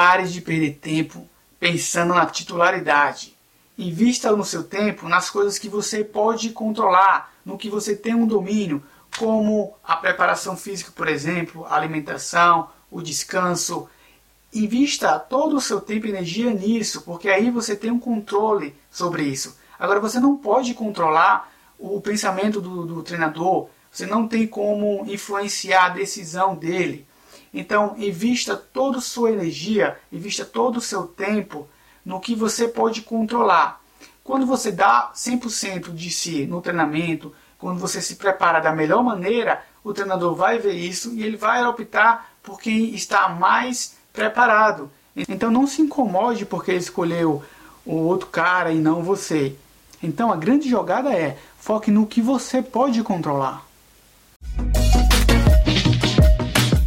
Pare de perder tempo pensando na titularidade. Invista no seu tempo nas coisas que você pode controlar, no que você tem um domínio, como a preparação física, por exemplo, a alimentação, o descanso. Invista todo o seu tempo e energia nisso, porque aí você tem um controle sobre isso. Agora, você não pode controlar o pensamento do, do treinador, você não tem como influenciar a decisão dele. Então, invista toda a sua energia, invista todo o seu tempo no que você pode controlar. Quando você dá 100% de si no treinamento, quando você se prepara da melhor maneira, o treinador vai ver isso e ele vai optar por quem está mais preparado. Então não se incomode porque ele escolheu o outro cara e não você. Então a grande jogada é foque no que você pode controlar.